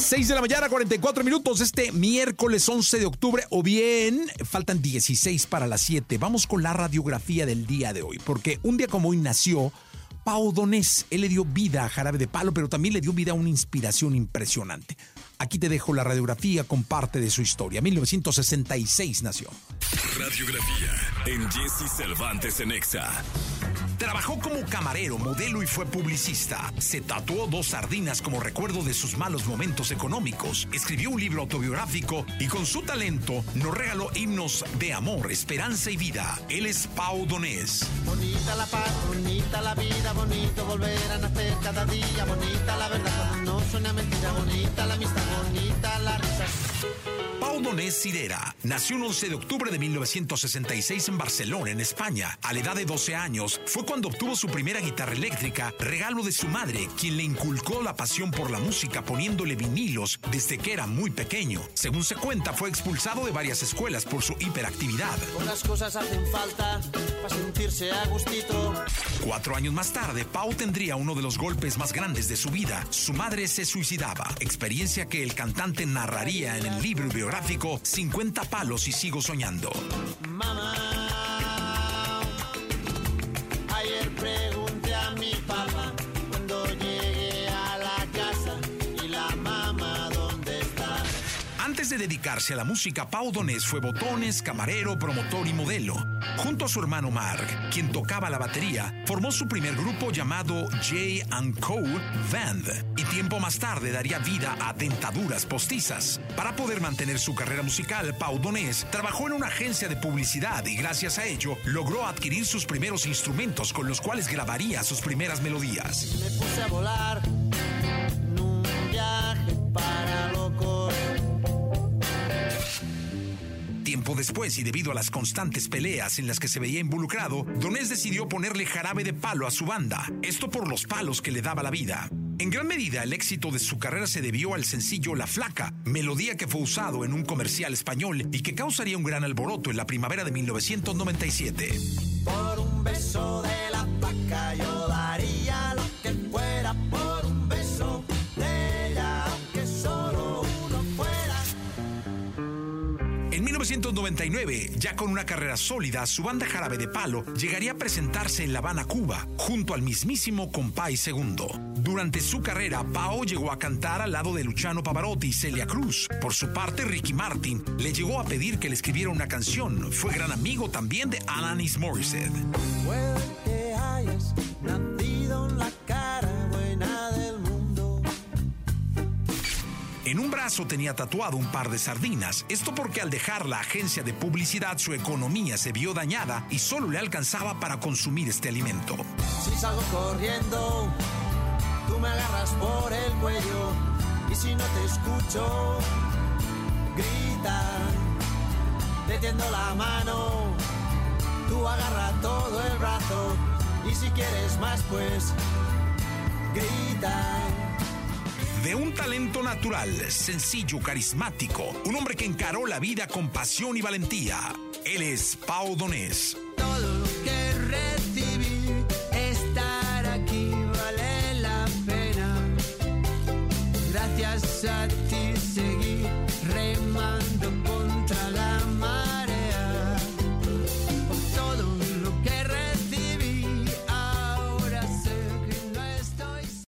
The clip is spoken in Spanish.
6 de la mañana, 44 minutos, este miércoles 11 de octubre, o bien faltan 16 para las 7. Vamos con la radiografía del día de hoy, porque un día como hoy nació Pau Donés. Él le dio vida a Jarabe de Palo, pero también le dio vida a una inspiración impresionante. Aquí te dejo la radiografía con parte de su historia. 1966 nació. Radiografía en Jesse Cervantes en Exa. Trabajó como camarero, modelo y fue publicista. Se tatuó dos sardinas como recuerdo de sus malos momentos económicos. Escribió un libro autobiográfico y con su talento nos regaló himnos de amor, esperanza y vida. Él es Pau Donés. Bonita la paz, bonita la vida, bonito volver a nacer cada día, bonita la verdad, no suena Sidera nació el 11 de octubre de 1966 en Barcelona, en España. A la edad de 12 años fue cuando obtuvo su primera guitarra eléctrica, regalo de su madre, quien le inculcó la pasión por la música poniéndole vinilos desde que era muy pequeño. Según se cuenta, fue expulsado de varias escuelas por su hiperactividad. Pocas cosas hacen falta para sentirse a gustito. Cuatro años más tarde, Pau tendría uno de los golpes más grandes de su vida. Su madre se suicidaba, experiencia que el cantante narraría en el libro biográfico 50 palos y sigo soñando. Mamá, ayer pregunté a mi papá cuando llegué a la casa y la mamá dónde está. Antes de dedicarse a la música, Pau Donés fue botones, camarero, promotor y modelo. Junto a su hermano Mark, quien tocaba la batería, formó su primer grupo llamado J Co. Band y tiempo más tarde daría vida a Dentaduras Postizas. Para poder mantener su carrera musical, Pau Donés trabajó en una agencia de publicidad y gracias a ello logró adquirir sus primeros instrumentos con los cuales grabaría sus primeras melodías. Me puse a volar Después, y debido a las constantes peleas en las que se veía involucrado, Donés decidió ponerle jarabe de palo a su banda, esto por los palos que le daba la vida. En gran medida, el éxito de su carrera se debió al sencillo La Flaca, melodía que fue usado en un comercial español y que causaría un gran alboroto en la primavera de 1997. Por un beso 1999, ya con una carrera sólida, su banda Jarabe de Palo llegaría a presentarse en La Habana, Cuba, junto al mismísimo Compay Segundo. Durante su carrera, Pao llegó a cantar al lado de Luciano Pavarotti y Celia Cruz. Por su parte, Ricky Martin le llegó a pedir que le escribiera una canción. Fue gran amigo también de Alanis Morissette. En un brazo tenía tatuado un par de sardinas, esto porque al dejar la agencia de publicidad su economía se vio dañada y solo le alcanzaba para consumir este alimento. Si salgo corriendo, tú me agarras por el cuello. Y si no te escucho, grita, te tiendo la mano. Tú agarra todo el brazo. Y si quieres más, pues grita. De un talento natural, sencillo, carismático, un hombre que encaró la vida con pasión y valentía. Él es Pau Donés. Todo lo que recibí, estar aquí vale la pena. Gracias a ti seguí remando por